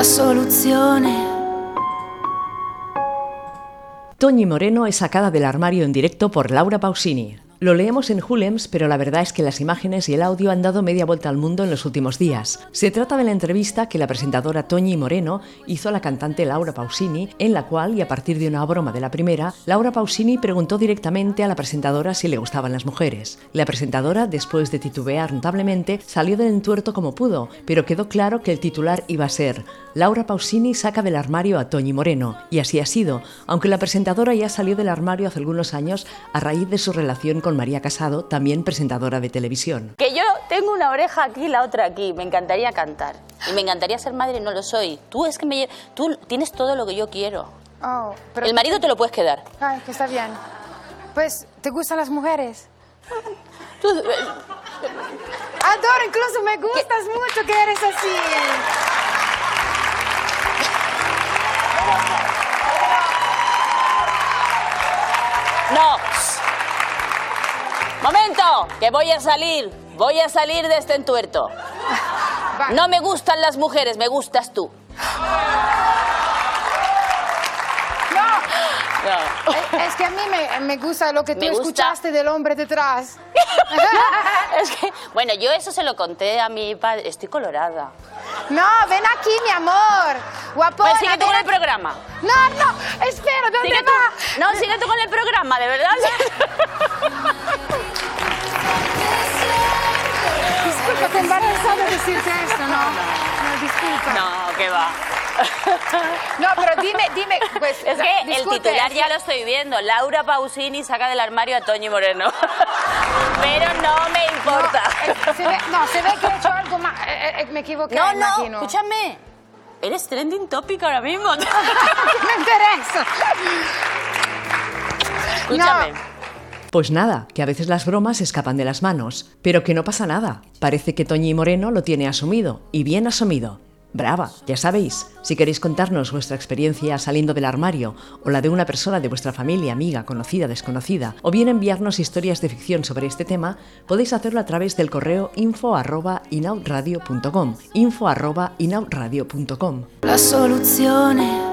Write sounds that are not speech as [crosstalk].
la soluzione. Toñi Moreno es sacada del armario en directo por Laura Pausini. Lo leemos en Hulems, pero la verdad es que las imágenes y el audio han dado media vuelta al mundo en los últimos días. Se trata de la entrevista que la presentadora Toñi Moreno hizo a la cantante Laura Pausini, en la cual, y a partir de una broma de la primera, Laura Pausini preguntó directamente a la presentadora si le gustaban las mujeres. La presentadora, después de titubear notablemente, salió del entuerto como pudo, pero quedó claro que el titular iba a ser Laura Pausini saca del armario a Toñi Moreno, y así ha sido, aunque la presentadora ya salió del armario hace algunos años a raíz de su relación con María Casado, también presentadora de televisión. Que yo tengo una oreja aquí y la otra aquí. Me encantaría cantar. Y me encantaría ser madre, no lo soy. Tú es que me tú tienes todo lo que yo quiero. Oh, pero el marido te lo puedes quedar. Ay, que está bien. Pues, ¿te gustan las mujeres? Tú, eh, Adoro, incluso me gustas mucho que eres así. No, Momento, que voy a salir. Voy a salir de este entuerto. No me gustan las mujeres, me gustas tú. No. Es que a mí me, gusta lo que tú escuchaste del hombre detrás. [laughs] es que, bueno, yo eso se lo conté a mi padre. Estoy colorada. No, ven aquí, mi amor. Guapona. Pues sigue tú con el programa. No, no, espera, ¿dónde va? No, sigue tú con el programa, de verdad. [laughs] Disculpa, te embarazada decirte esto, ¿no? No, disculpa. No, que va. No, pero dime, dime, pues... Es que el titular ya lo estoy viendo. Laura Pausini saca del armario a Toñi Moreno. [laughs] Pero no me importa. No, se ve, no, se ve que he hecho algo más... Eh, eh, me equivoqué, No, no, escúchame. Eres trending topic ahora mismo. [laughs] me interesa. Escúchame. Pues nada, que a veces las bromas escapan de las manos, pero que no pasa nada. Parece que Toñi Moreno lo tiene asumido, y bien asumido. Brava, ya sabéis, si queréis contarnos vuestra experiencia saliendo del armario o la de una persona de vuestra familia, amiga, conocida, desconocida, o bien enviarnos historias de ficción sobre este tema, podéis hacerlo a través del correo info@inautradio.com, info@inautradio.com. La soluzione